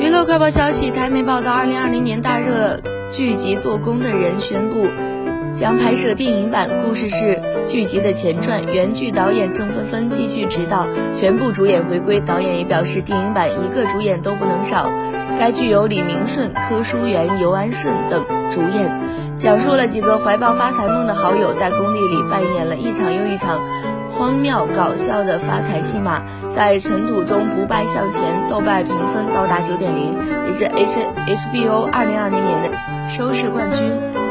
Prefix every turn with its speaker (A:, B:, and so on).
A: 娱乐快报消息，台媒报道，二零二零年大热剧集《做工的人》宣布将拍摄电影版，故事是剧集的前传。原剧导演郑芬芬继续执导，全部主演回归。导演也表示，电影版一个主演都不能少。该剧由李明顺、柯书媛、尤安顺等主演，讲述了几个怀抱发财梦的好友在工地里扮演了一场又一场。荒谬搞笑的发财戏码，在尘土中不败向前，豆瓣评分高达九点零，也是 H HBO 二零二零年的收视冠军。